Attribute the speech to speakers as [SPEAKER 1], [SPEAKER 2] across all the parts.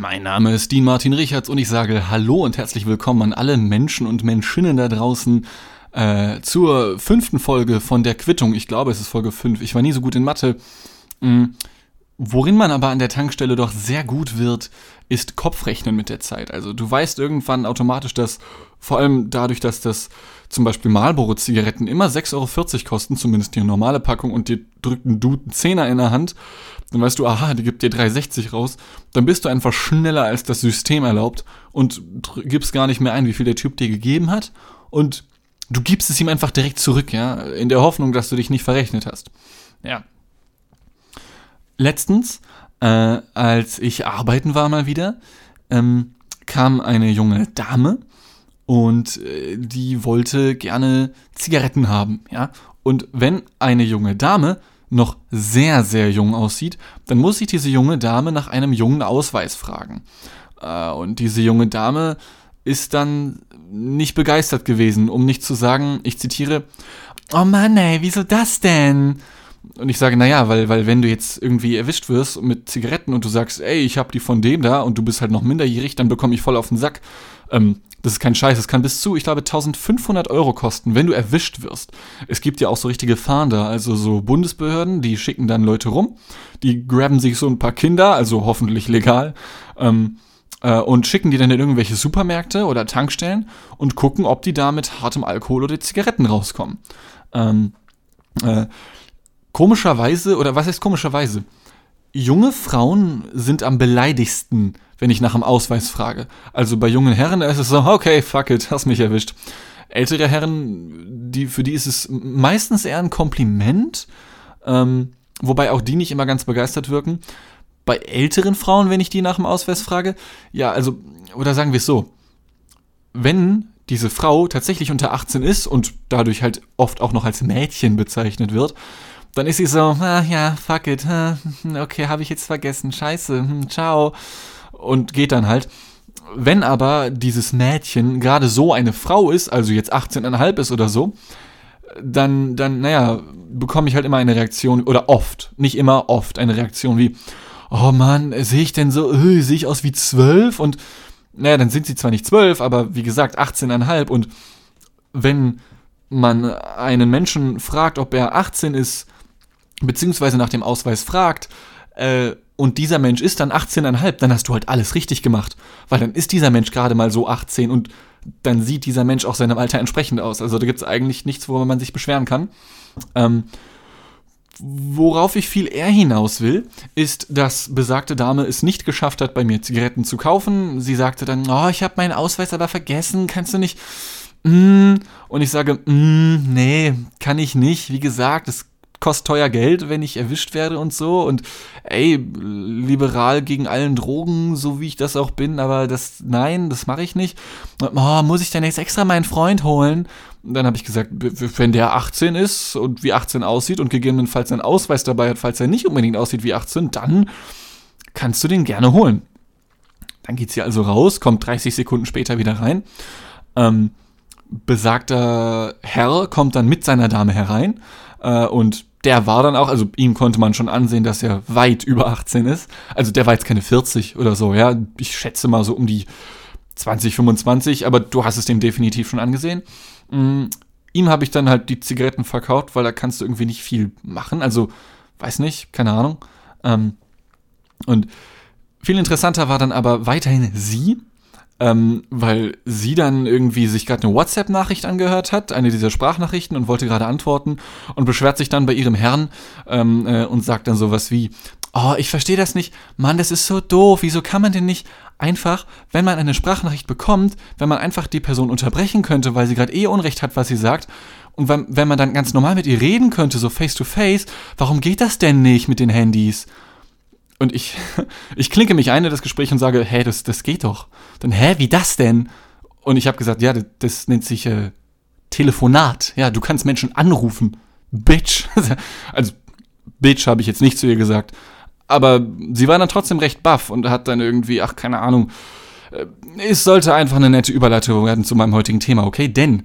[SPEAKER 1] Mein Name ist Dean Martin Richards und ich sage Hallo und herzlich willkommen an alle Menschen und Menschinnen da draußen äh, zur fünften Folge von der Quittung. Ich glaube, es ist Folge 5. Ich war nie so gut in Mathe. Mhm. Worin man aber an der Tankstelle doch sehr gut wird, ist Kopfrechnen mit der Zeit. Also du weißt irgendwann automatisch, dass vor allem dadurch, dass das zum Beispiel Marlboro-Zigaretten immer 6,40 Euro kosten, zumindest die normale Packung, und dir drückt ein Dude einen Zehner in der Hand, dann weißt du, aha, die gibt dir 3,60 raus, dann bist du einfach schneller als das System erlaubt und gibst gar nicht mehr ein, wie viel der Typ dir gegeben hat und du gibst es ihm einfach direkt zurück, ja, in der Hoffnung, dass du dich nicht verrechnet hast. Ja, letztens, äh, als ich arbeiten war mal wieder, ähm, kam eine junge Dame und äh, die wollte gerne Zigaretten haben, ja. Und wenn eine junge Dame noch sehr, sehr jung aussieht, dann muss sich diese junge Dame nach einem jungen Ausweis fragen. Äh, und diese junge Dame ist dann nicht begeistert gewesen, um nicht zu sagen, ich zitiere, Oh Mann, ey, wieso das denn? Und ich sage, naja, weil, weil wenn du jetzt irgendwie erwischt wirst mit Zigaretten und du sagst, ey, ich hab die von dem da und du bist halt noch minderjährig, dann bekomme ich voll auf den Sack. Ähm, das ist kein Scheiß, das kann bis zu, ich glaube, 1500 Euro kosten, wenn du erwischt wirst. Es gibt ja auch so richtige Fahnder, also so Bundesbehörden, die schicken dann Leute rum, die graben sich so ein paar Kinder, also hoffentlich legal, ähm, äh, und schicken die dann in irgendwelche Supermärkte oder Tankstellen und gucken, ob die da mit hartem Alkohol oder Zigaretten rauskommen. Ähm, äh, komischerweise, oder was heißt komischerweise? Junge Frauen sind am beleidigsten, wenn ich nach dem Ausweis frage. Also bei jungen Herren ist es so, okay, fuck it, hast mich erwischt. Ältere Herren, die, für die ist es meistens eher ein Kompliment, ähm, wobei auch die nicht immer ganz begeistert wirken. Bei älteren Frauen, wenn ich die nach dem Ausweis frage, ja, also, oder sagen wir es so, wenn diese Frau tatsächlich unter 18 ist und dadurch halt oft auch noch als Mädchen bezeichnet wird, dann ist sie so, ah, ja, fuck it, okay, habe ich jetzt vergessen, scheiße, hm, ciao. Und geht dann halt. Wenn aber dieses Mädchen gerade so eine Frau ist, also jetzt 18,5 ist oder so, dann, dann, naja, bekomme ich halt immer eine Reaktion, oder oft, nicht immer, oft, eine Reaktion wie, oh Mann, sehe ich denn so, äh, sehe ich aus wie 12? Und, naja, dann sind sie zwar nicht 12, aber wie gesagt, 18,5 und wenn man einen Menschen fragt, ob er 18 ist, beziehungsweise nach dem Ausweis fragt, äh, und dieser Mensch ist dann 18,5, dann hast du halt alles richtig gemacht. Weil dann ist dieser Mensch gerade mal so 18 und dann sieht dieser Mensch auch seinem Alter entsprechend aus. Also da gibt es eigentlich nichts, worüber man sich beschweren kann. Ähm, worauf ich viel eher hinaus will, ist, dass besagte Dame es nicht geschafft hat, bei mir Zigaretten zu kaufen. Sie sagte dann, oh, ich habe meinen Ausweis aber vergessen, kannst du nicht... Mm. Und ich sage, mm, nee, kann ich nicht. Wie gesagt, es kostet teuer Geld, wenn ich erwischt werde und so. Und ey, liberal gegen allen Drogen, so wie ich das auch bin, aber das, nein, das mache ich nicht. Oh, muss ich denn jetzt extra meinen Freund holen? Und dann habe ich gesagt, wenn der 18 ist und wie 18 aussieht und gegebenenfalls einen Ausweis dabei hat, falls er nicht unbedingt aussieht wie 18, dann kannst du den gerne holen. Dann geht sie also raus, kommt 30 Sekunden später wieder rein. Ähm, besagter Herr kommt dann mit seiner Dame herein äh, und der war dann auch, also ihm konnte man schon ansehen, dass er weit über 18 ist. Also der war jetzt keine 40 oder so, ja. Ich schätze mal so um die 20, 25, aber du hast es dem definitiv schon angesehen. Mhm. Ihm habe ich dann halt die Zigaretten verkauft, weil da kannst du irgendwie nicht viel machen. Also, weiß nicht, keine Ahnung. Ähm, und viel interessanter war dann aber weiterhin sie, ähm, weil sie dann irgendwie sich gerade eine WhatsApp-Nachricht angehört hat, eine dieser Sprachnachrichten und wollte gerade antworten und beschwert sich dann bei ihrem Herrn ähm, äh, und sagt dann sowas wie, oh, ich verstehe das nicht, Mann, das ist so doof, wieso kann man denn nicht einfach, wenn man eine Sprachnachricht bekommt, wenn man einfach die Person unterbrechen könnte, weil sie gerade eh Unrecht hat, was sie sagt, und wenn, wenn man dann ganz normal mit ihr reden könnte, so face to face, warum geht das denn nicht mit den Handys? Und ich, ich klinke mich ein in das Gespräch und sage, hä, das, das geht doch. Dann, hä, wie das denn? Und ich habe gesagt, ja, das, das nennt sich äh, Telefonat. Ja, du kannst Menschen anrufen. Bitch. also, Bitch habe ich jetzt nicht zu ihr gesagt. Aber sie war dann trotzdem recht baff und hat dann irgendwie, ach, keine Ahnung. Äh, es sollte einfach eine nette Überleitung werden zu meinem heutigen Thema, okay? Denn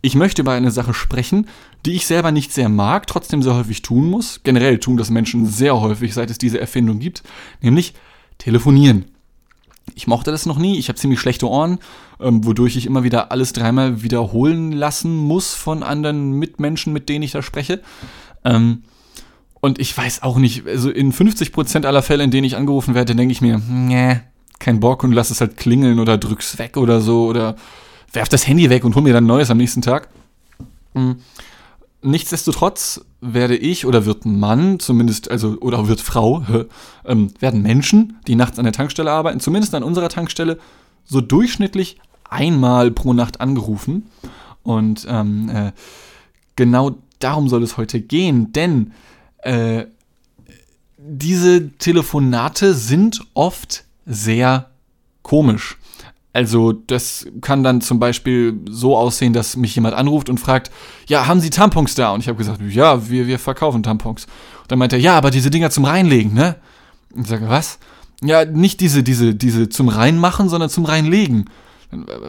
[SPEAKER 1] ich möchte über eine Sache sprechen, die ich selber nicht sehr mag, trotzdem sehr häufig tun muss. Generell tun das Menschen sehr häufig, seit es diese Erfindung gibt, nämlich telefonieren. Ich mochte das noch nie. Ich habe ziemlich schlechte Ohren, ähm, wodurch ich immer wieder alles dreimal wiederholen lassen muss von anderen Mitmenschen, mit denen ich da spreche. Ähm, und ich weiß auch nicht, also in 50% aller Fälle, in denen ich angerufen werde, denke ich mir, nee, kein Bock und lass es halt klingeln oder drück's weg oder so oder werf das Handy weg und hol mir dann neues am nächsten Tag. Mhm. Nichtsdestotrotz werde ich oder wird ein Mann, zumindest, also, oder wird Frau, ähm, werden Menschen, die nachts an der Tankstelle arbeiten, zumindest an unserer Tankstelle, so durchschnittlich einmal pro Nacht angerufen. Und ähm, äh, genau darum soll es heute gehen, denn äh, diese Telefonate sind oft sehr komisch. Also das kann dann zum Beispiel so aussehen, dass mich jemand anruft und fragt, ja, haben Sie Tampons da? Und ich habe gesagt, ja, wir, wir verkaufen Tampons. Und dann meint er, ja, aber diese Dinger zum Reinlegen, ne? Und ich sage, was? Ja, nicht diese, diese, diese zum Reinmachen, sondern zum Reinlegen.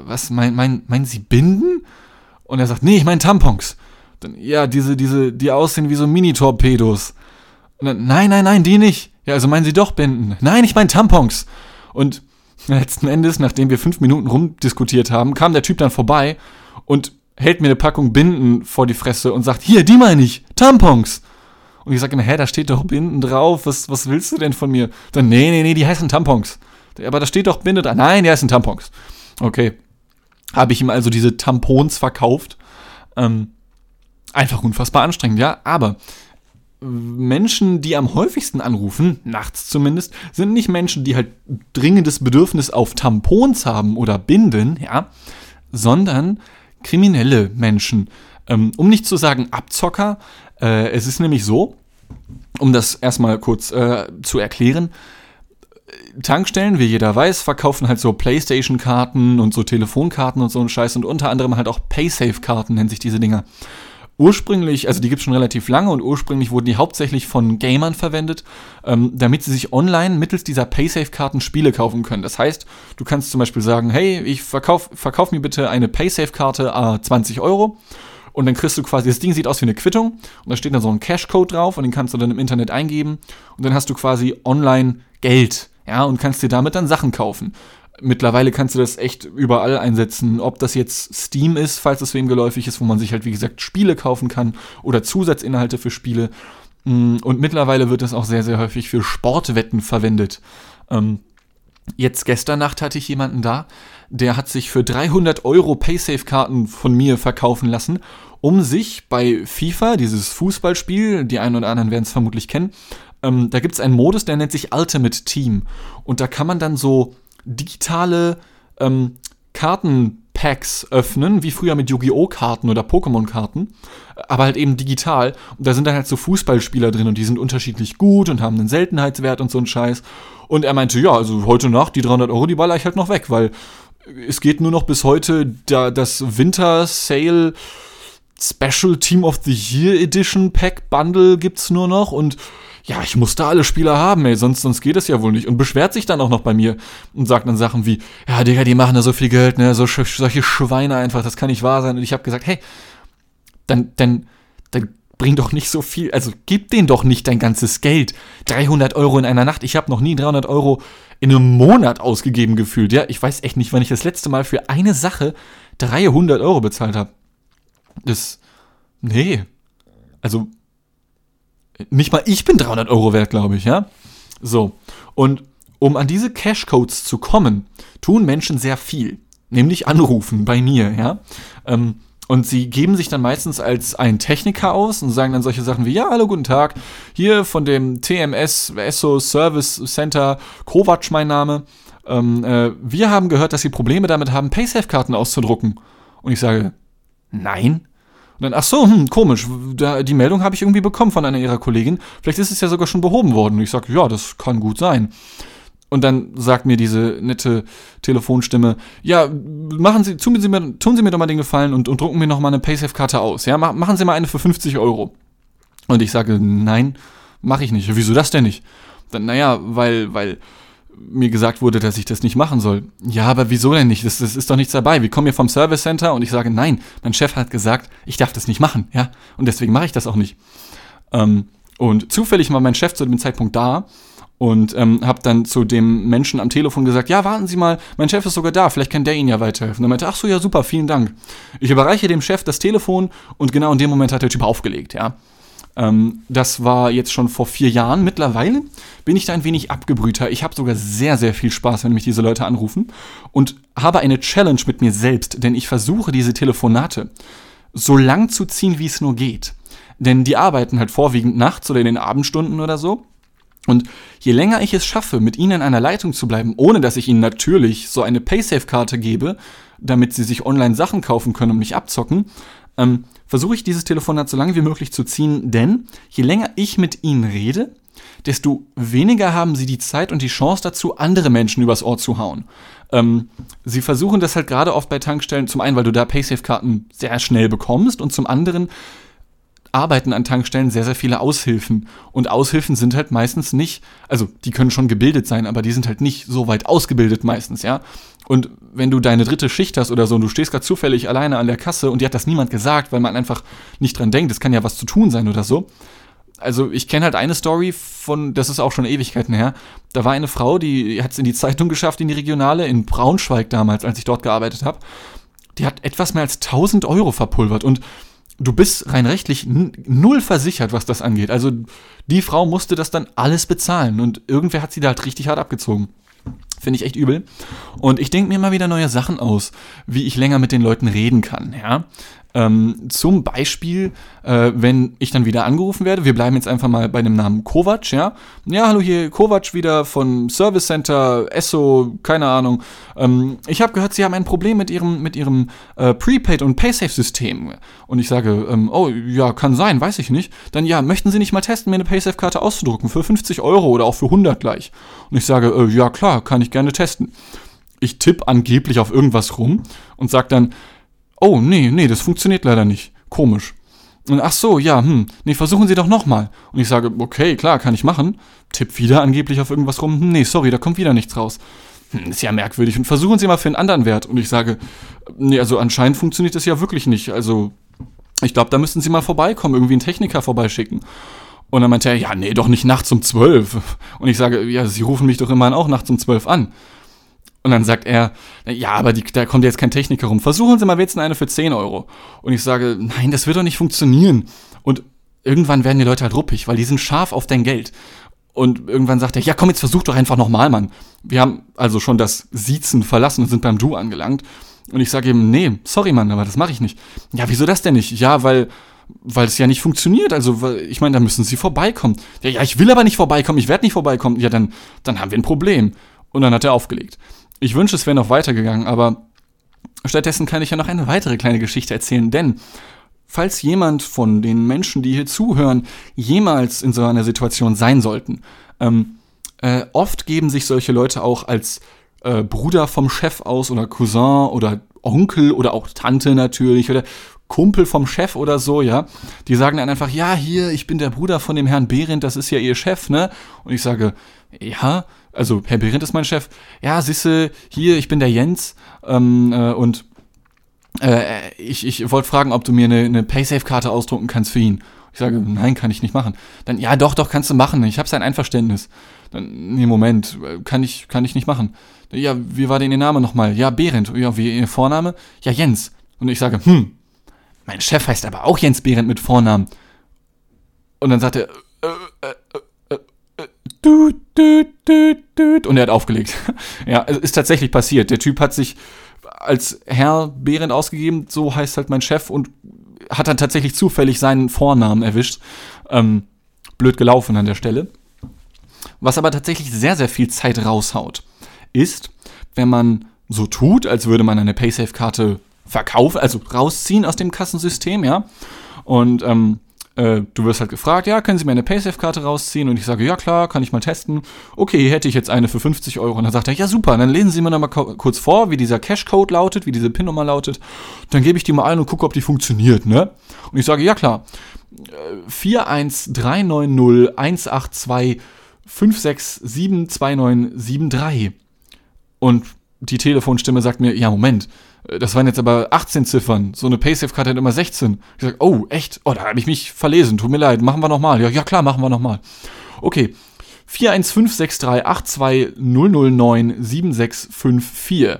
[SPEAKER 1] Was, mein, mein, meinen Sie Binden? Und er sagt, nee, ich meine Tampons. Dann, ja, diese, diese, die aussehen wie so Mini-Torpedos. Und dann, nein, nein, nein, die nicht. Ja, also meinen Sie doch Binden. Nein, ich meine Tampons. Und letzten Endes, nachdem wir fünf Minuten rumdiskutiert haben, kam der Typ dann vorbei und hält mir eine Packung Binden vor die Fresse und sagt, hier, die meine ich, Tampons. Und ich sage immer, hä, da steht doch Binden drauf, was, was willst du denn von mir? Dann, nee, nee, nee, die heißen Tampons. Aber da steht doch Binde da. Nein, die heißen Tampons. Okay. Habe ich ihm also diese Tampons verkauft. Ähm, einfach unfassbar anstrengend, ja. Aber Menschen, die am häufigsten anrufen, nachts zumindest, sind nicht Menschen, die halt dringendes Bedürfnis auf Tampons haben oder Binden, ja, sondern kriminelle Menschen. Ähm, um nicht zu sagen Abzocker, äh, es ist nämlich so, um das erstmal kurz äh, zu erklären, Tankstellen, wie jeder weiß, verkaufen halt so Playstation-Karten und so Telefonkarten und so einen Scheiß und unter anderem halt auch Paysafe-Karten nennen sich diese Dinger. Ursprünglich, also die gibt es schon relativ lange und ursprünglich wurden die hauptsächlich von Gamern verwendet, ähm, damit sie sich online mittels dieser Paysafe-Karten Spiele kaufen können. Das heißt, du kannst zum Beispiel sagen, hey, ich verkauf, verkauf mir bitte eine Paysafe-Karte a 20 Euro. Und dann kriegst du quasi, das Ding sieht aus wie eine Quittung und da steht dann so ein Cash-Code drauf und den kannst du dann im Internet eingeben und dann hast du quasi online Geld, ja, und kannst dir damit dann Sachen kaufen. Mittlerweile kannst du das echt überall einsetzen, ob das jetzt Steam ist, falls es wem geläufig ist, wo man sich halt, wie gesagt, Spiele kaufen kann oder Zusatzinhalte für Spiele. Mm, und mittlerweile wird das auch sehr, sehr häufig für Sportwetten verwendet. Ähm, jetzt gestern Nacht hatte ich jemanden da, der hat sich für 300 Euro Paysafe-Karten von mir verkaufen lassen, um sich bei FIFA, dieses Fußballspiel, die einen oder anderen werden es vermutlich kennen, ähm, da gibt es einen Modus, der nennt sich Ultimate Team. Und da kann man dann so digitale ähm, Kartenpacks öffnen, wie früher mit Yu-Gi-Oh! Karten oder Pokémon-Karten, aber halt eben digital. Und da sind dann halt so Fußballspieler drin und die sind unterschiedlich gut und haben einen Seltenheitswert und so ein Scheiß. Und er meinte, ja, also heute Nacht, die 300 Euro, die baller ich halt noch weg, weil es geht nur noch bis heute da, das Winter Sale Special Team of the Year Edition Pack Bundle gibt's nur noch und ja, ich muss da alle Spieler haben, ey, sonst, sonst geht es ja wohl nicht. Und beschwert sich dann auch noch bei mir und sagt dann Sachen wie, ja, Digga, die machen da so viel Geld, ne, so, solche Schweine einfach, das kann nicht wahr sein. Und ich habe gesagt, hey, dann, dann, dann bring doch nicht so viel, also gib denen doch nicht dein ganzes Geld. 300 Euro in einer Nacht, ich habe noch nie 300 Euro in einem Monat ausgegeben gefühlt, ja. Ich weiß echt nicht, wann ich das letzte Mal für eine Sache 300 Euro bezahlt habe. Das, nee. Also, nicht mal ich bin 300 Euro wert, glaube ich, ja. So. Und um an diese Cashcodes zu kommen, tun Menschen sehr viel. Nämlich anrufen bei mir, ja. Ähm, und sie geben sich dann meistens als ein Techniker aus und sagen dann solche Sachen wie, ja, hallo, guten Tag, hier von dem TMS ESSO Service Center, Kovac mein Name. Ähm, äh, wir haben gehört, dass sie Probleme damit haben, Paysafe-Karten auszudrucken. Und ich sage, nein. Und dann, ach so, hm, komisch, da, die Meldung habe ich irgendwie bekommen von einer ihrer Kollegin. Vielleicht ist es ja sogar schon behoben worden. Und ich sage, ja, das kann gut sein. Und dann sagt mir diese nette Telefonstimme, ja, machen Sie, tun Sie mir, tun Sie mir doch mal den Gefallen und, und drucken mir noch mal eine Paysafe-Karte aus. Ja, machen Sie mal eine für 50 Euro. Und ich sage, nein, mache ich nicht. Wieso das denn nicht? Dann, naja, weil, weil mir gesagt wurde, dass ich das nicht machen soll. Ja, aber wieso denn nicht? Das, das ist doch nichts dabei. Wir kommen hier vom Service Center und ich sage, nein, mein Chef hat gesagt, ich darf das nicht machen, ja. Und deswegen mache ich das auch nicht. Ähm, und zufällig war mein Chef zu dem Zeitpunkt da und ähm, habe dann zu dem Menschen am Telefon gesagt, ja, warten Sie mal, mein Chef ist sogar da, vielleicht kann der Ihnen ja weiterhelfen. Er meinte, ach so, ja, super, vielen Dank. Ich überreiche dem Chef das Telefon und genau in dem Moment hat der Typ aufgelegt, ja. Ähm, das war jetzt schon vor vier Jahren. Mittlerweile bin ich da ein wenig abgebrühter. Ich habe sogar sehr, sehr viel Spaß, wenn mich diese Leute anrufen und habe eine Challenge mit mir selbst, denn ich versuche diese Telefonate so lang zu ziehen, wie es nur geht. Denn die arbeiten halt vorwiegend nachts oder in den Abendstunden oder so. Und je länger ich es schaffe, mit ihnen in einer Leitung zu bleiben, ohne dass ich ihnen natürlich so eine Paysafe-Karte gebe, damit sie sich online Sachen kaufen können und mich abzocken, ähm, versuche ich dieses Telefonat so lange wie möglich zu ziehen, denn je länger ich mit ihnen rede, desto weniger haben sie die Zeit und die Chance dazu, andere Menschen übers Ohr zu hauen. Ähm, sie versuchen das halt gerade oft bei Tankstellen, zum einen, weil du da Paysafe-Karten sehr schnell bekommst und zum anderen, arbeiten an Tankstellen sehr, sehr viele Aushilfen. Und Aushilfen sind halt meistens nicht, also die können schon gebildet sein, aber die sind halt nicht so weit ausgebildet meistens, ja. Und wenn du deine dritte Schicht hast oder so und du stehst gerade zufällig alleine an der Kasse und dir hat das niemand gesagt, weil man einfach nicht dran denkt, es kann ja was zu tun sein oder so. Also ich kenne halt eine Story von, das ist auch schon Ewigkeiten her. Da war eine Frau, die hat es in die Zeitung geschafft, in die Regionale, in Braunschweig damals, als ich dort gearbeitet habe. Die hat etwas mehr als 1000 Euro verpulvert und du bist rein rechtlich null versichert, was das angeht. Also die Frau musste das dann alles bezahlen und irgendwer hat sie da halt richtig hart abgezogen. Finde ich echt übel. Und ich denke mir immer wieder neue Sachen aus, wie ich länger mit den Leuten reden kann. Ja? Ähm, zum Beispiel, äh, wenn ich dann wieder angerufen werde, wir bleiben jetzt einfach mal bei dem Namen Kovac, ja. Ja, hallo hier, Kovac wieder von Service Center, Esso, keine Ahnung. Ähm, ich habe gehört, Sie haben ein Problem mit Ihrem, mit Ihrem äh, Prepaid- und Paysafe-System. Und ich sage, ähm, oh, ja, kann sein, weiß ich nicht. Dann ja, möchten Sie nicht mal testen, mir eine Paysafe-Karte auszudrucken für 50 Euro oder auch für 100 gleich? Und ich sage, äh, ja klar, kann ich gerne testen. Ich tippe angeblich auf irgendwas rum und sage dann, Oh, nee, nee, das funktioniert leider nicht. Komisch. Und ach so, ja, hm, nee, versuchen Sie doch nochmal. Und ich sage, okay, klar, kann ich machen. Tipp wieder angeblich auf irgendwas rum. Hm, nee, sorry, da kommt wieder nichts raus. Hm, ist ja merkwürdig. Und versuchen Sie mal für einen anderen Wert. Und ich sage, nee, also anscheinend funktioniert das ja wirklich nicht. Also, ich glaube, da müssten Sie mal vorbeikommen, irgendwie einen Techniker vorbeischicken. Und dann meinte er, ja, nee, doch nicht nachts um zwölf. Und ich sage, ja, Sie rufen mich doch immerhin auch nachts um zwölf an. Und dann sagt er, ja, aber die, da kommt jetzt kein Techniker rum. Versuchen Sie mal wenigstens eine für 10 Euro. Und ich sage, nein, das wird doch nicht funktionieren. Und irgendwann werden die Leute halt ruppig, weil die sind scharf auf dein Geld. Und irgendwann sagt er, ja komm, jetzt versuch doch einfach nochmal, Mann. Wir haben also schon das Siezen verlassen und sind beim Du angelangt. Und ich sage ihm, nee, sorry, Mann, aber das mache ich nicht. Ja, wieso das denn nicht? Ja, weil weil es ja nicht funktioniert. Also, ich meine, da müssen sie vorbeikommen. Ja, ja, ich will aber nicht vorbeikommen, ich werde nicht vorbeikommen. Ja, dann, dann haben wir ein Problem. Und dann hat er aufgelegt. Ich wünsche, es wäre noch weitergegangen, aber stattdessen kann ich ja noch eine weitere kleine Geschichte erzählen, denn falls jemand von den Menschen, die hier zuhören, jemals in so einer Situation sein sollten, ähm, äh, oft geben sich solche Leute auch als äh, Bruder vom Chef aus oder Cousin oder Onkel oder auch Tante natürlich oder Kumpel vom Chef oder so, ja. Die sagen dann einfach, ja, hier, ich bin der Bruder von dem Herrn Behrendt, das ist ja ihr Chef, ne? Und ich sage, ja, also Herr Behrendt ist mein Chef. Ja, siehste, hier, ich bin der Jens ähm, äh, und äh, ich, ich wollte fragen, ob du mir eine, eine Paysafe-Karte ausdrucken kannst für ihn. Ich sage, nein, kann ich nicht machen. Dann, ja, doch, doch, kannst du machen. Ich habe sein Einverständnis. Dann, nee, Moment, kann ich, kann ich nicht machen. Ja, wie war denn Ihr Name nochmal? Ja, Behrendt. Ja, wie Ihr Vorname? Ja, Jens. Und ich sage, hm, mein Chef heißt aber auch Jens Behrendt mit Vornamen. Und dann sagt er, äh, äh, äh und er hat aufgelegt. ja, es ist tatsächlich passiert. Der Typ hat sich als Herr Behrendt ausgegeben, so heißt halt mein Chef, und hat dann tatsächlich zufällig seinen Vornamen erwischt. Ähm, blöd gelaufen an der Stelle. Was aber tatsächlich sehr, sehr viel Zeit raushaut, ist, wenn man so tut, als würde man eine Paysafe-Karte verkaufen, also rausziehen aus dem Kassensystem, ja. Und ähm, äh, du wirst halt gefragt, ja, können Sie mir eine Paysafe-Karte rausziehen? Und ich sage, ja klar, kann ich mal testen. Okay, hätte ich jetzt eine für 50 Euro. Und dann sagt er, ja super, dann lesen Sie mir noch mal kurz vor, wie dieser Cash-Code lautet, wie diese PIN-Nummer lautet. Dann gebe ich die mal ein und gucke, ob die funktioniert, ne? Und ich sage, ja klar, 41390 182 Und die Telefonstimme sagt mir, ja Moment, äh, das waren jetzt aber 18 Ziffern. So eine Paysafe-Karte hat immer 16. Ich sag, oh, echt? Oh, da habe ich mich verlesen. Tut mir leid. Machen wir nochmal. Ja, ja, klar, machen wir nochmal. Okay. 4156382009764.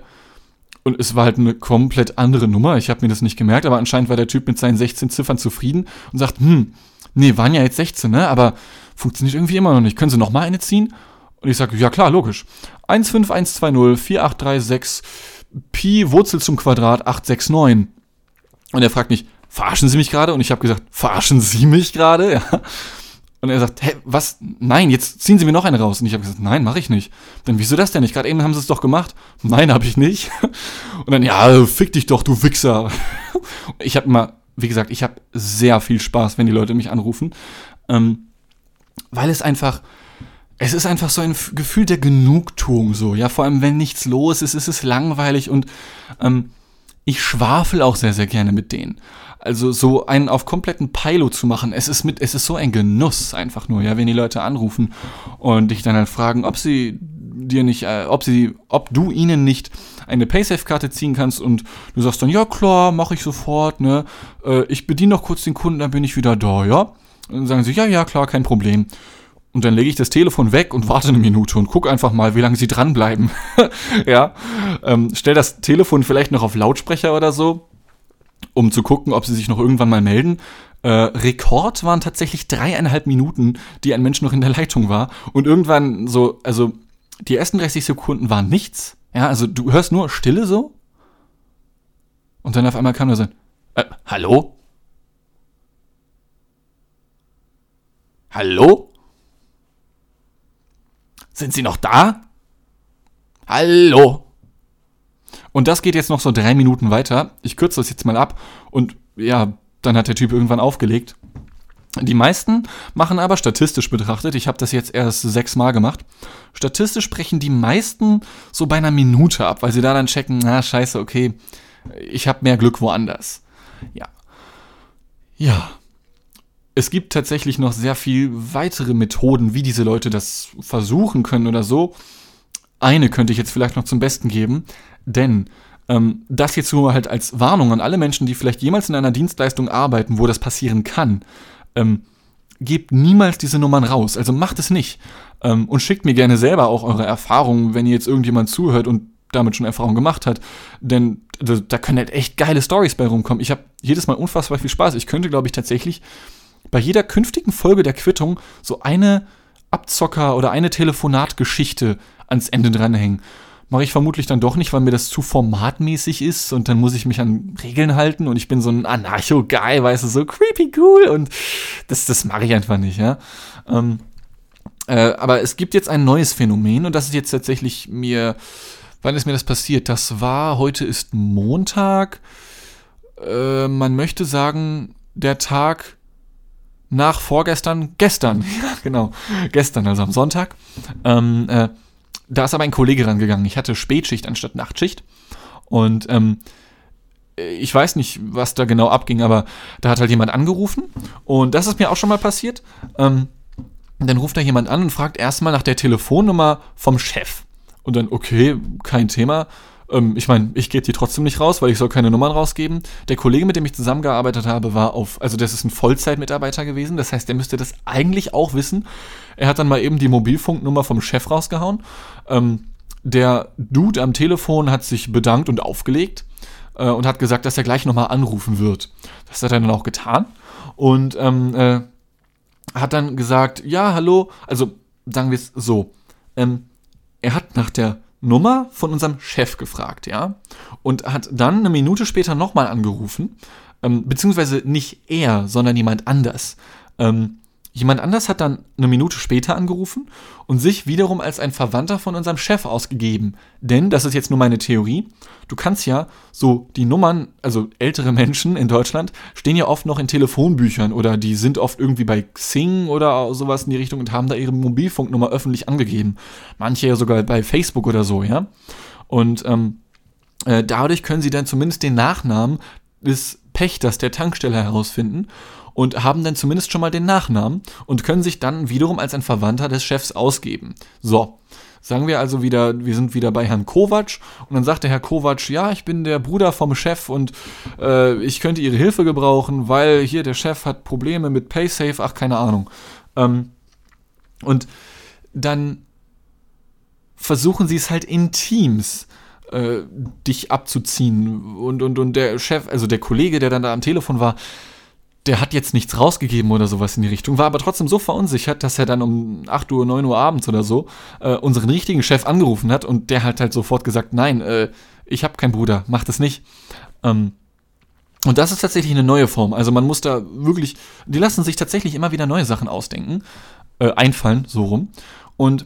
[SPEAKER 1] Und es war halt eine komplett andere Nummer. Ich habe mir das nicht gemerkt, aber anscheinend war der Typ mit seinen 16 Ziffern zufrieden und sagt, hm, nee, waren ja jetzt 16, ne? Aber funktioniert irgendwie immer noch nicht. Können Sie noch mal eine ziehen? Und ich sage, ja klar, logisch. 15120 4836 Pi Wurzel zum Quadrat 869. Und er fragt mich, verarschen Sie mich gerade? Und ich habe gesagt, verarschen Sie mich gerade? Ja. Und er sagt, hä, was? Nein, jetzt ziehen Sie mir noch eine raus. Und ich habe gesagt, nein, mache ich nicht. Dann wieso das denn nicht? Gerade eben haben Sie es doch gemacht. Nein, habe ich nicht. Und dann, ja, fick dich doch, du Wichser. Ich habe mal, wie gesagt, ich habe sehr viel Spaß, wenn die Leute mich anrufen. Ähm, weil es einfach, es ist einfach so ein Gefühl der Genugtuung so, ja, vor allem wenn nichts los ist, ist es langweilig und ähm, ich schwafel auch sehr, sehr gerne mit denen. Also so einen auf kompletten Pilo zu machen, es ist mit, es ist so ein Genuss einfach nur, ja, wenn die Leute anrufen und dich dann halt fragen, ob sie dir nicht, äh, ob sie, ob du ihnen nicht eine Paysafe-Karte ziehen kannst und du sagst dann, ja klar, mache ich sofort, ne, äh, ich bediene noch kurz den Kunden, dann bin ich wieder da, ja. Und dann sagen sie, ja, ja, klar, kein Problem. Und dann lege ich das Telefon weg und warte eine Minute und gucke einfach mal, wie lange sie dranbleiben. ja. Ähm, stell das Telefon vielleicht noch auf Lautsprecher oder so, um zu gucken, ob sie sich noch irgendwann mal melden. Äh, Rekord waren tatsächlich dreieinhalb Minuten, die ein Mensch noch in der Leitung war. Und irgendwann so, also die ersten 30 Sekunden waren nichts. Ja, also du hörst nur Stille so. Und dann auf einmal kam er so, äh, hallo? Hallo? Sind Sie noch da? Hallo? Und das geht jetzt noch so drei Minuten weiter. Ich kürze das jetzt mal ab. Und ja, dann hat der Typ irgendwann aufgelegt. Die meisten machen aber statistisch betrachtet, ich habe das jetzt erst sechsmal gemacht, statistisch sprechen die meisten so bei einer Minute ab, weil sie da dann checken, na scheiße, okay, ich habe mehr Glück woanders. Ja. Ja, es gibt tatsächlich noch sehr viel weitere Methoden, wie diese Leute das versuchen können oder so. Eine könnte ich jetzt vielleicht noch zum Besten geben, denn ähm, das jetzt nur halt als Warnung an alle Menschen, die vielleicht jemals in einer Dienstleistung arbeiten, wo das passieren kann. Ähm, gebt niemals diese Nummern raus. Also macht es nicht. Ähm, und schickt mir gerne selber auch eure Erfahrungen, wenn ihr jetzt irgendjemand zuhört und damit schon Erfahrung gemacht hat. Denn da können halt echt geile Stories bei rumkommen. Ich habe jedes Mal unfassbar viel Spaß. Ich könnte, glaube ich, tatsächlich bei jeder künftigen Folge der Quittung so eine Abzocker- oder eine Telefonatgeschichte ans Ende dranhängen. Mache ich vermutlich dann doch nicht, weil mir das zu formatmäßig ist und dann muss ich mich an Regeln halten und ich bin so ein Anarcho-Guy, weißt du, so creepy cool und das, das mache ich einfach nicht, ja. Ähm, äh, aber es gibt jetzt ein neues Phänomen und das ist jetzt tatsächlich mir, wann ist mir das passiert? Das war, heute ist Montag, äh, man möchte sagen, der Tag, nach vorgestern, gestern, ja, genau, gestern, also am Sonntag. Ähm, äh, da ist aber ein Kollege rangegangen. Ich hatte Spätschicht anstatt Nachtschicht. Und ähm, ich weiß nicht, was da genau abging, aber da hat halt jemand angerufen. Und das ist mir auch schon mal passiert. Ähm, dann ruft da jemand an und fragt erstmal nach der Telefonnummer vom Chef. Und dann, okay, kein Thema. Ähm, ich meine, ich gebe die trotzdem nicht raus, weil ich soll keine Nummern rausgeben. Der Kollege, mit dem ich zusammengearbeitet habe, war auf, also das ist ein Vollzeitmitarbeiter gewesen. Das heißt, der müsste das eigentlich auch wissen. Er hat dann mal eben die Mobilfunknummer vom Chef rausgehauen. Ähm, der Dude am Telefon hat sich bedankt und aufgelegt äh, und hat gesagt, dass er gleich nochmal anrufen wird. Das hat er dann auch getan. Und ähm, äh, hat dann gesagt, ja, hallo, also sagen wir es so. Ähm, er hat nach der Nummer von unserem Chef gefragt, ja, und hat dann eine Minute später nochmal angerufen, ähm, beziehungsweise nicht er, sondern jemand anders. Ähm, Jemand anders hat dann eine Minute später angerufen und sich wiederum als ein Verwandter von unserem Chef ausgegeben. Denn, das ist jetzt nur meine Theorie, du kannst ja so die Nummern, also ältere Menschen in Deutschland, stehen ja oft noch in Telefonbüchern oder die sind oft irgendwie bei Xing oder sowas in die Richtung und haben da ihre Mobilfunknummer öffentlich angegeben. Manche ja sogar bei Facebook oder so, ja. Und ähm, äh, dadurch können sie dann zumindest den Nachnamen des Pächters der Tankstelle herausfinden und haben dann zumindest schon mal den Nachnamen und können sich dann wiederum als ein Verwandter des Chefs ausgeben. So. Sagen wir also wieder, wir sind wieder bei Herrn Kovac und dann sagt der Herr Kovac, ja, ich bin der Bruder vom Chef und äh, ich könnte Ihre Hilfe gebrauchen, weil hier der Chef hat Probleme mit PaySafe, ach keine Ahnung. Ähm, und dann versuchen sie es halt in Teams äh, dich abzuziehen. Und, und, und der Chef, also der Kollege, der dann da am Telefon war, der hat jetzt nichts rausgegeben oder sowas in die Richtung, war aber trotzdem so verunsichert, dass er dann um 8 Uhr, 9 Uhr abends oder so äh, unseren richtigen Chef angerufen hat und der hat halt sofort gesagt, nein, äh, ich habe keinen Bruder, mach das nicht. Ähm, und das ist tatsächlich eine neue Form. Also man muss da wirklich, die lassen sich tatsächlich immer wieder neue Sachen ausdenken, äh, einfallen, so rum. Und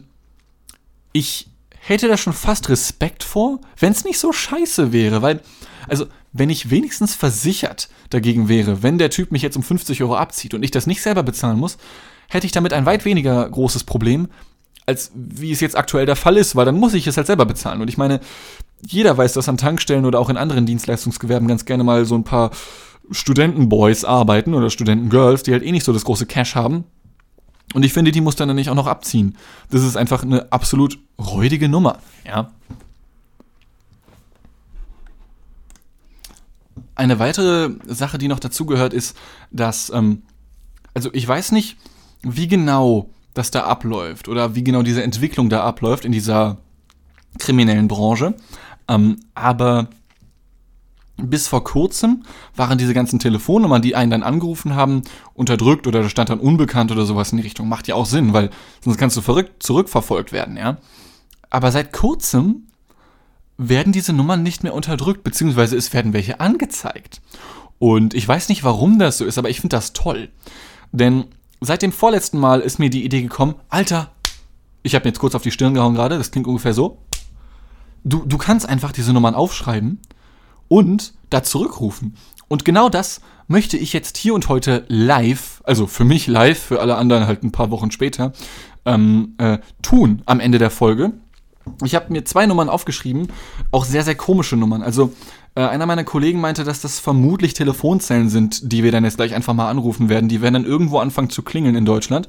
[SPEAKER 1] ich hätte da schon fast Respekt vor, wenn es nicht so scheiße wäre, weil, also, wenn ich wenigstens versichert dagegen wäre, wenn der Typ mich jetzt um 50 Euro abzieht und ich das nicht selber bezahlen muss, hätte ich damit ein weit weniger großes Problem, als wie es jetzt aktuell der Fall ist, weil dann muss ich es halt selber bezahlen. Und ich meine, jeder weiß, dass an Tankstellen oder auch in anderen Dienstleistungsgewerben ganz gerne mal so ein paar Studentenboys arbeiten oder Studentengirls, die halt eh nicht so das große Cash haben. Und ich finde, die muss dann nicht auch noch abziehen. Das ist einfach eine absolut räudige Nummer, ja. Eine weitere Sache, die noch dazugehört, ist, dass, ähm, also ich weiß nicht, wie genau das da abläuft oder wie genau diese Entwicklung da abläuft in dieser kriminellen Branche. Ähm, aber bis vor kurzem waren diese ganzen Telefonnummern, die einen dann angerufen haben, unterdrückt oder da stand dann unbekannt oder sowas in die Richtung. Macht ja auch Sinn, weil sonst kannst du verrückt zurückverfolgt werden, ja. Aber seit kurzem werden diese Nummern nicht mehr unterdrückt, beziehungsweise es werden welche angezeigt. Und ich weiß nicht, warum das so ist, aber ich finde das toll. Denn seit dem vorletzten Mal ist mir die Idee gekommen, Alter, ich habe mir jetzt kurz auf die Stirn gehauen gerade, das klingt ungefähr so. Du, du kannst einfach diese Nummern aufschreiben und da zurückrufen. Und genau das möchte ich jetzt hier und heute live, also für mich live, für alle anderen halt ein paar Wochen später, ähm, äh, tun am Ende der Folge. Ich habe mir zwei Nummern aufgeschrieben, auch sehr, sehr komische Nummern. Also äh, einer meiner Kollegen meinte, dass das vermutlich Telefonzellen sind, die wir dann jetzt gleich einfach mal anrufen werden. Die werden dann irgendwo anfangen zu klingeln in Deutschland.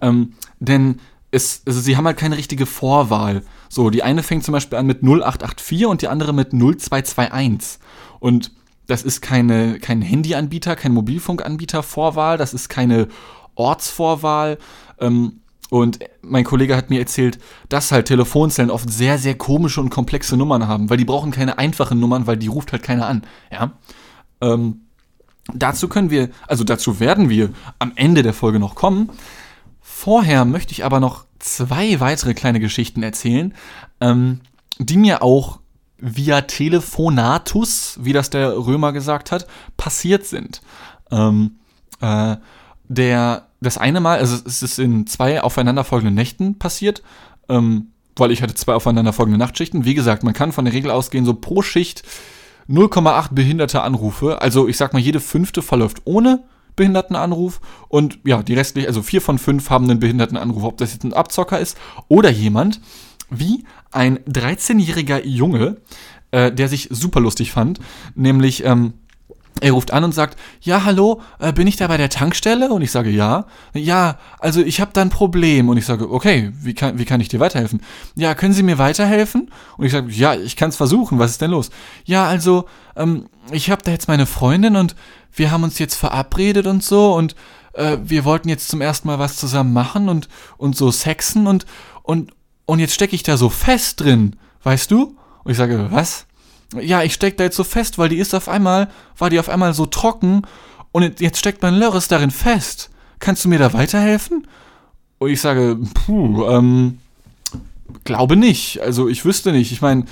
[SPEAKER 1] Ähm, denn es, also sie haben halt keine richtige Vorwahl. So, die eine fängt zum Beispiel an mit 0884 und die andere mit 0221. Und das ist keine, kein Handyanbieter, kein Mobilfunkanbieter Vorwahl, das ist keine Ortsvorwahl. Ähm, und mein Kollege hat mir erzählt, dass halt Telefonzellen oft sehr, sehr komische und komplexe Nummern haben, weil die brauchen keine einfachen Nummern, weil die ruft halt keiner an. Ja. Ähm, dazu können wir, also dazu werden wir am Ende der Folge noch kommen. Vorher möchte ich aber noch zwei weitere kleine Geschichten erzählen, ähm, die mir auch via Telefonatus, wie das der Römer gesagt hat, passiert sind. Ähm, äh, der, das eine Mal, also es ist in zwei aufeinanderfolgenden Nächten passiert, ähm, weil ich hatte zwei aufeinanderfolgende Nachtschichten. Wie gesagt, man kann von der Regel ausgehen, so pro Schicht 0,8 behinderte Anrufe. Also ich sag mal, jede fünfte verläuft ohne Behindertenanruf und ja, die restlichen, also vier von fünf haben einen Behindertenanruf, ob das jetzt ein Abzocker ist oder jemand, wie ein 13-jähriger Junge, äh, der sich super lustig fand, nämlich ähm, er ruft an und sagt, ja, hallo, äh, bin ich da bei der Tankstelle? Und ich sage, ja. Ja, also ich habe da ein Problem. Und ich sage, okay, wie kann, wie kann ich dir weiterhelfen? Ja, können Sie mir weiterhelfen? Und ich sage, ja, ich kann es versuchen. Was ist denn los? Ja, also, ähm, ich habe da jetzt meine Freundin und wir haben uns jetzt verabredet und so und äh, wir wollten jetzt zum ersten Mal was zusammen machen und, und so sexen und, und, und jetzt stecke ich da so fest drin, weißt du? Und ich sage, was? Ja, ich steck da jetzt so fest, weil die ist auf einmal, war die auf einmal so trocken und jetzt steckt mein Lörres darin fest. Kannst du mir da weiterhelfen? Und ich sage, puh, ähm, glaube nicht. Also ich wüsste nicht. Ich meine,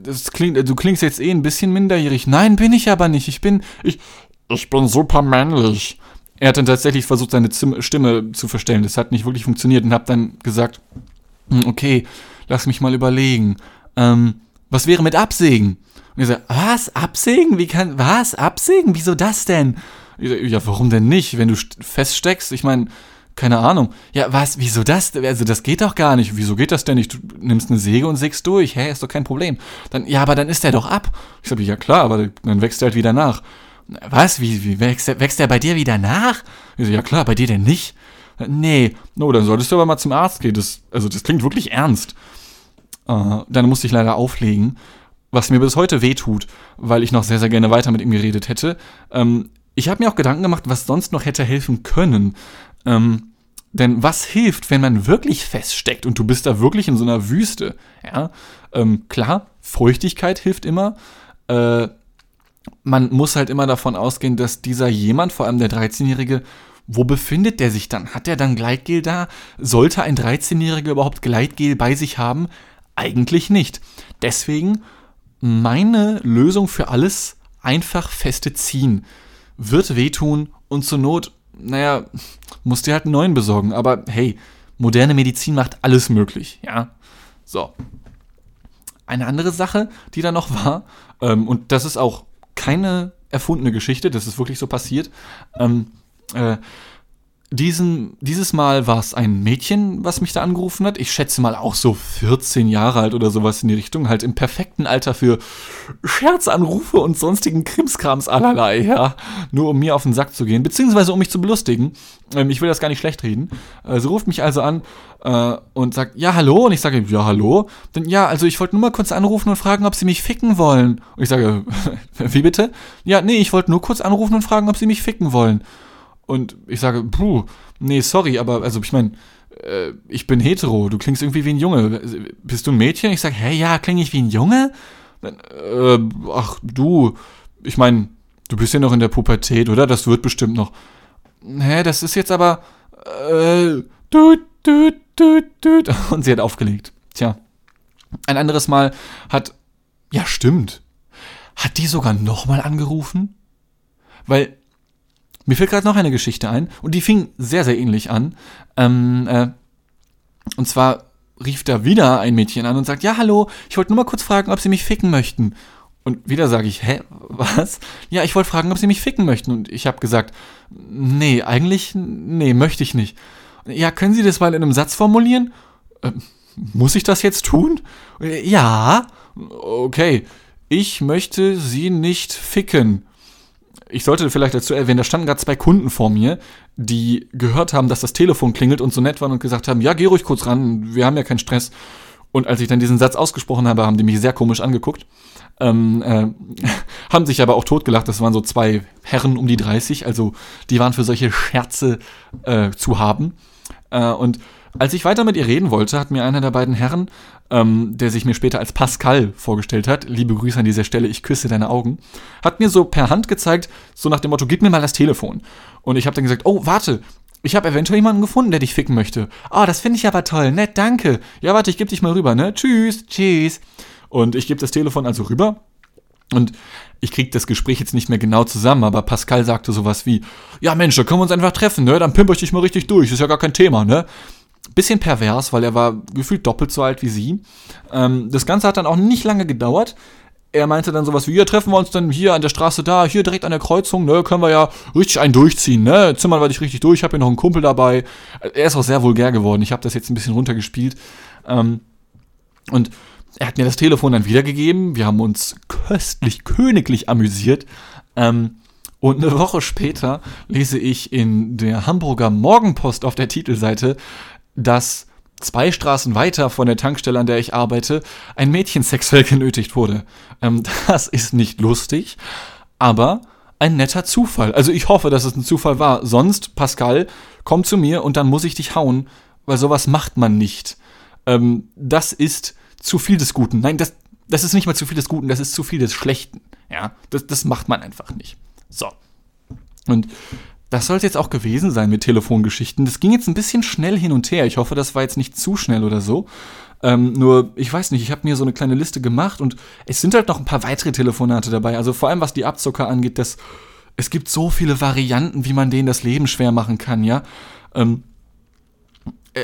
[SPEAKER 1] das klingt, du klingst jetzt eh ein bisschen minderjährig. Nein, bin ich aber nicht. Ich bin, ich, ich bin super männlich. Er hat dann tatsächlich versucht, seine Stimme zu verstellen. Das hat nicht wirklich funktioniert und hab dann gesagt, hm, okay, lass mich mal überlegen. Ähm, was wäre mit Absägen? Und ich so, was? Absägen? Wie kann, was? Absägen? Wieso das denn? Ich so, ja, warum denn nicht? Wenn du feststeckst, ich meine, keine Ahnung. Ja, was? Wieso das? Also, das geht doch gar nicht. Wieso geht das denn nicht? Du nimmst eine Säge und sägst durch. Hä, ist doch kein Problem. Dann, ja, aber dann ist der doch ab. Ich sag, ja klar, aber dann wächst er halt wieder nach. Was? Wie, wie wächst der, wächst der bei dir wieder nach? Ich so, ja klar, bei dir denn nicht? Nee, no, dann solltest du aber mal zum Arzt gehen. Das, also, das klingt wirklich ernst. Äh, dann musste ich leider auflegen, was mir bis heute wehtut, weil ich noch sehr, sehr gerne weiter mit ihm geredet hätte. Ähm, ich habe mir auch Gedanken gemacht, was sonst noch hätte helfen können. Ähm, Denn was hilft, wenn man wirklich feststeckt und du bist da wirklich in so einer Wüste? Ja, ähm, klar, Feuchtigkeit hilft immer. Äh, man muss halt immer davon ausgehen, dass dieser jemand, vor allem der 13-Jährige, wo befindet der sich dann? Hat er dann Gleitgel da? Sollte ein 13-Jähriger überhaupt Gleitgel bei sich haben? Eigentlich nicht. Deswegen meine Lösung für alles einfach feste ziehen. Wird wehtun und zur Not, naja, musst dir halt einen neuen besorgen. Aber hey, moderne Medizin macht alles möglich, ja. So. Eine andere Sache, die da noch war, ähm, und das ist auch keine erfundene Geschichte, das ist wirklich so passiert. Ähm, äh, diesen, dieses Mal war es ein Mädchen, was mich da angerufen hat. Ich schätze mal auch so 14 Jahre alt oder sowas in die Richtung. Halt im perfekten Alter für Scherzanrufe und sonstigen Krimskrams allerlei, ja. Nur um mir auf den Sack zu gehen, beziehungsweise um mich zu belustigen. Ähm, ich will das gar nicht schlecht reden. Äh, sie ruft mich also an äh, und sagt, ja, hallo. Und ich sage, ja, hallo. Dann, ja, also ich wollte nur mal kurz anrufen und fragen, ob sie mich ficken wollen. Und ich sage, wie bitte? Ja, nee, ich wollte nur kurz anrufen und fragen, ob sie mich ficken wollen. Und ich sage, puh, nee, sorry, aber also ich meine, äh, ich bin hetero, du klingst irgendwie wie ein Junge. Bist du ein Mädchen? Ich sage, hä, ja, klinge ich wie ein Junge? Dann, äh, ach, du, ich meine, du bist ja noch in der Pubertät, oder? Das wird bestimmt noch. Hä, das ist jetzt aber, äh, tut, tut, tut, tut. Und sie hat aufgelegt. Tja. Ein anderes Mal hat, ja, stimmt. Hat die sogar nochmal angerufen? Weil mir fällt gerade noch eine Geschichte ein und die fing sehr, sehr ähnlich an. Ähm, äh, und zwar rief da wieder ein Mädchen an und sagt, ja, hallo, ich wollte nur mal kurz fragen, ob Sie mich ficken möchten. Und wieder sage ich, hä, was? Ja, ich wollte fragen, ob Sie mich ficken möchten. Und ich habe gesagt, nee, eigentlich, nee, möchte ich nicht. Ja, können Sie das mal in einem Satz formulieren? Äh, muss ich das jetzt tun? Ja, okay. Ich möchte Sie nicht ficken ich sollte vielleicht dazu erwähnen, da standen gerade zwei Kunden vor mir, die gehört haben, dass das Telefon klingelt und so nett waren und gesagt haben, ja, geh ruhig kurz ran, wir haben ja keinen Stress. Und als ich dann diesen Satz ausgesprochen habe, haben die mich sehr komisch angeguckt. Ähm, äh, haben sich aber auch totgelacht. Das waren so zwei Herren um die 30, also die waren für solche Scherze äh, zu haben. Äh, und als ich weiter mit ihr reden wollte, hat mir einer der beiden Herren, ähm, der sich mir später als Pascal vorgestellt hat, liebe Grüße an dieser Stelle, ich küsse deine Augen, hat mir so per Hand gezeigt, so nach dem Motto, gib mir mal das Telefon. Und ich habe dann gesagt, oh, warte, ich habe eventuell jemanden gefunden, der dich ficken möchte. Ah, oh, das finde ich aber toll, nett, danke. Ja, warte, ich gebe dich mal rüber, ne? Tschüss, tschüss. Und ich gebe das Telefon also rüber. Und ich krieg das Gespräch jetzt nicht mehr genau zusammen, aber Pascal sagte sowas wie, ja Mensch, da können wir uns einfach treffen, ne? Dann pimper ich dich mal richtig durch, ist ja gar kein Thema, ne? Bisschen pervers, weil er war gefühlt doppelt so alt wie sie. Ähm, das Ganze hat dann auch nicht lange gedauert. Er meinte dann sowas wie, ja, treffen wir uns dann hier an der Straße da, hier direkt an der Kreuzung, ne, können wir ja richtig einen durchziehen, ne, zimmern wir dich richtig durch, ich habe hier noch einen Kumpel dabei. Er ist auch sehr vulgär geworden, ich habe das jetzt ein bisschen runtergespielt. Ähm, und er hat mir das Telefon dann wiedergegeben, wir haben uns köstlich, königlich amüsiert. Ähm, und eine Woche später lese ich in der Hamburger Morgenpost auf der Titelseite, dass zwei Straßen weiter von der Tankstelle, an der ich arbeite, ein Mädchen sexuell genötigt wurde. Ähm, das ist nicht lustig, aber ein netter Zufall. Also ich hoffe, dass es ein Zufall war. Sonst, Pascal, komm zu mir und dann muss ich dich hauen, weil sowas macht man nicht. Ähm, das ist zu viel des Guten. Nein, das, das ist nicht mal zu viel des Guten, das ist zu viel des Schlechten. Ja, das, das macht man einfach nicht. So. Und das soll es jetzt auch gewesen sein mit Telefongeschichten. Das ging jetzt ein bisschen schnell hin und her. Ich hoffe, das war jetzt nicht zu schnell oder so. Ähm, nur, ich weiß nicht, ich habe mir so eine kleine Liste gemacht und es sind halt noch ein paar weitere Telefonate dabei. Also vor allem, was die Abzocker angeht, das, es gibt so viele Varianten, wie man denen das Leben schwer machen kann, ja. Ähm, äh,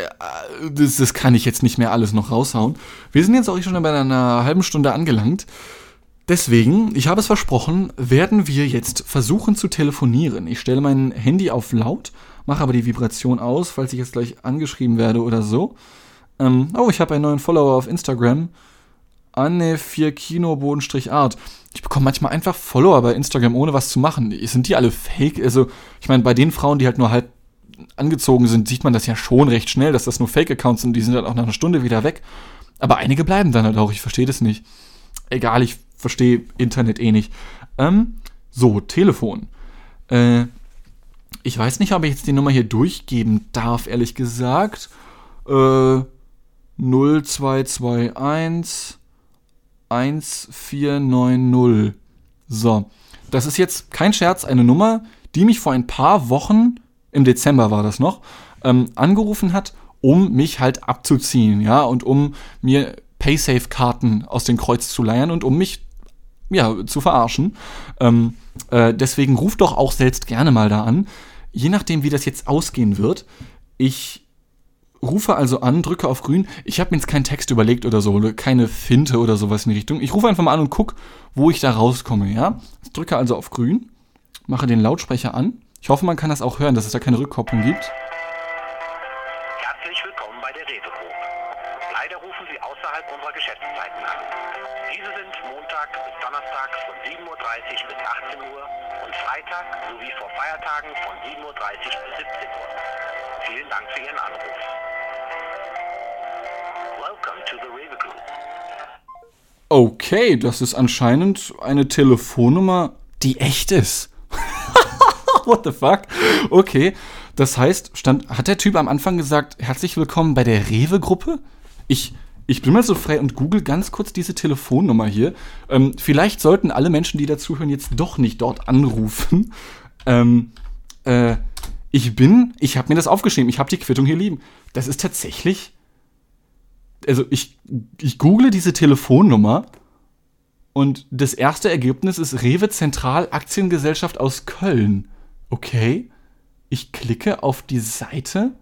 [SPEAKER 1] das, das kann ich jetzt nicht mehr alles noch raushauen. Wir sind jetzt auch schon bei einer halben Stunde angelangt. Deswegen, ich habe es versprochen, werden wir jetzt versuchen zu telefonieren. Ich stelle mein Handy auf laut, mache aber die Vibration aus, falls ich jetzt gleich angeschrieben werde oder so. Ähm, oh, ich habe einen neuen Follower auf Instagram. Anne4Kino-Art. Ich bekomme manchmal einfach Follower bei Instagram, ohne was zu machen. Sind die alle fake? Also, ich meine, bei den Frauen, die halt nur halb angezogen sind, sieht man das ja schon recht schnell, dass das nur Fake-Accounts sind. Die sind dann auch nach einer Stunde wieder weg. Aber einige bleiben dann halt auch. Ich verstehe das nicht. Egal, ich verstehe Internet eh nicht. Ähm, so, Telefon. Äh, ich weiß nicht, ob ich jetzt die Nummer hier durchgeben darf, ehrlich gesagt. Äh, 0221 1490. So, das ist jetzt kein Scherz, eine Nummer, die mich vor ein paar Wochen, im Dezember war das noch, ähm, angerufen hat, um mich halt abzuziehen, ja, und um mir Paysafe-Karten aus dem Kreuz zu leiern und um mich ja, zu verarschen. Ähm, äh, deswegen ruft doch auch selbst gerne mal da an. Je nachdem, wie das jetzt ausgehen wird, ich rufe also an, drücke auf grün. Ich habe mir jetzt keinen Text überlegt oder so, keine Finte oder sowas in die Richtung. Ich rufe einfach mal an und gucke, wo ich da rauskomme, ja? Ich drücke also auf grün, mache den Lautsprecher an. Ich hoffe, man kann das auch hören, dass es da keine Rückkopplung gibt.
[SPEAKER 2] Außerhalb unserer Geschäftszeiten an. Diese sind Montag bis Donnerstag von 7.30 Uhr bis 18 Uhr und Freitag sowie vor Feiertagen von 7.30 Uhr bis 17 Uhr. Vielen Dank für Ihren Anruf. Welcome to the Rewe Group.
[SPEAKER 1] Okay, das ist anscheinend eine Telefonnummer, die echt ist. What the fuck? Okay, das heißt, stand, hat der Typ am Anfang gesagt, herzlich willkommen bei der Rewe-Gruppe? Ich, ich bin mal so frei und google ganz kurz diese Telefonnummer hier. Ähm, vielleicht sollten alle Menschen, die dazuhören, jetzt doch nicht dort anrufen. Ähm, äh, ich bin, ich habe mir das aufgeschrieben, ich habe die Quittung hier lieben. Das ist tatsächlich, also ich, ich google diese Telefonnummer und das erste Ergebnis ist Rewe Zentral Aktiengesellschaft aus Köln. Okay, ich klicke auf die Seite.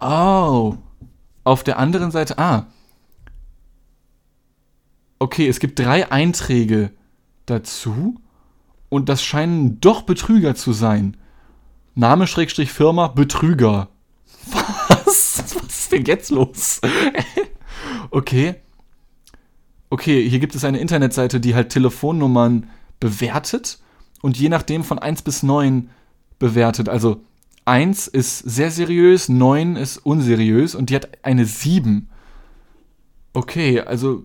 [SPEAKER 1] Oh, auf der anderen Seite, ah. Okay, es gibt drei Einträge dazu und das scheinen doch Betrüger zu sein. Name Schrägstrich Firma Betrüger. Was? Was ist denn jetzt los? okay. Okay, hier gibt es eine Internetseite, die halt Telefonnummern bewertet und je nachdem von 1 bis 9 bewertet. Also 1 ist sehr seriös, 9 ist unseriös und die hat eine 7. Okay, also.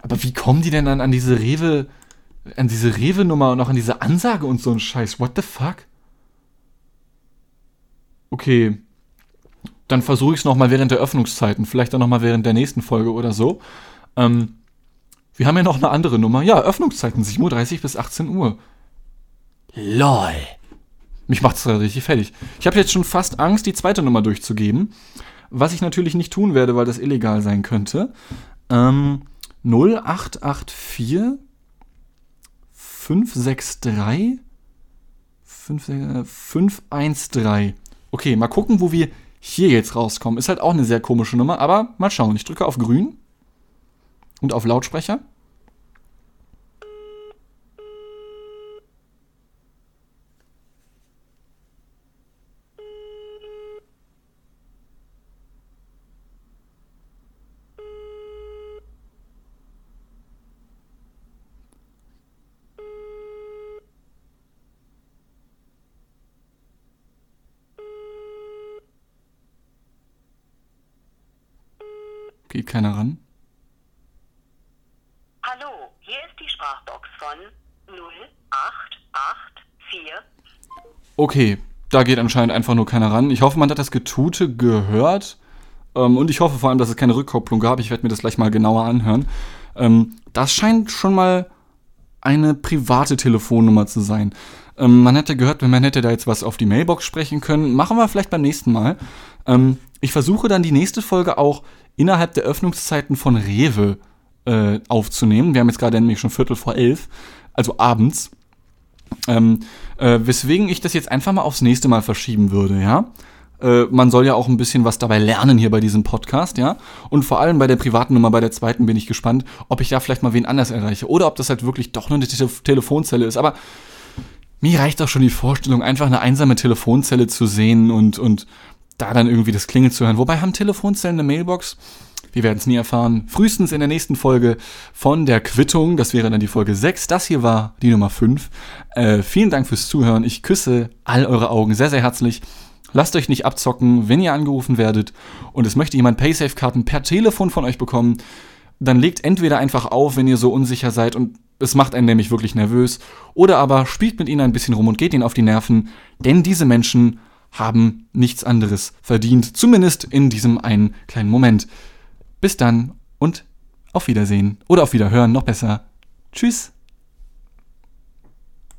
[SPEAKER 1] Aber wie kommen die denn dann an diese Rewe, an diese Rewe-Nummer und auch an diese Ansage und so ein Scheiß? What the fuck? Okay. Dann versuche ich es nochmal während der Öffnungszeiten, vielleicht dann nochmal während der nächsten Folge oder so. Ähm, wir haben ja noch eine andere Nummer. Ja, Öffnungszeiten, 7.30 Uhr bis 18 Uhr. LOL. Mich macht es richtig fertig. Ich habe jetzt schon fast Angst, die zweite Nummer durchzugeben. Was ich natürlich nicht tun werde, weil das illegal sein könnte. Ähm, 0884 563 513. Okay, mal gucken, wo wir hier jetzt rauskommen. Ist halt auch eine sehr komische Nummer, aber mal schauen. Ich drücke auf grün und auf Lautsprecher. Geht keiner ran.
[SPEAKER 2] Hallo, hier ist die Sprachbox von 0884.
[SPEAKER 1] Okay, da geht anscheinend einfach nur keiner ran. Ich hoffe, man hat das Getute gehört. Ähm, und ich hoffe vor allem, dass es keine Rückkopplung gab. Ich werde mir das gleich mal genauer anhören. Ähm, das scheint schon mal eine private Telefonnummer zu sein. Ähm, man hätte gehört, man hätte da jetzt was auf die Mailbox sprechen können. Machen wir vielleicht beim nächsten Mal. Ähm, ich versuche dann die nächste Folge auch innerhalb der Öffnungszeiten von Rewe äh, aufzunehmen. Wir haben jetzt gerade nämlich schon Viertel vor elf, also abends. Ähm, äh, weswegen ich das jetzt einfach mal aufs nächste Mal verschieben würde, ja. Äh, man soll ja auch ein bisschen was dabei lernen hier bei diesem Podcast, ja. Und vor allem bei der privaten Nummer, bei der zweiten bin ich gespannt, ob ich da vielleicht mal wen anders erreiche oder ob das halt wirklich doch nur eine Te Telefonzelle ist. Aber mir reicht auch schon die Vorstellung, einfach eine einsame Telefonzelle zu sehen und, und da dann irgendwie das Klingeln zu hören. Wobei haben Telefonzellen eine Mailbox? Wir werden es nie erfahren. Frühestens in der nächsten Folge von der Quittung. Das wäre dann die Folge 6. Das hier war die Nummer 5. Äh, vielen Dank fürs Zuhören. Ich küsse all eure Augen sehr, sehr herzlich. Lasst euch nicht abzocken, wenn ihr angerufen werdet und es möchte jemand Paysafe-Karten per Telefon von euch bekommen. Dann legt entweder einfach auf, wenn ihr so unsicher seid und es macht einen nämlich wirklich nervös. Oder aber spielt mit ihnen ein bisschen rum und geht ihnen auf die Nerven, denn diese Menschen haben nichts anderes verdient, zumindest in diesem einen kleinen Moment. Bis dann und auf Wiedersehen oder auf Wiederhören, noch besser. Tschüss.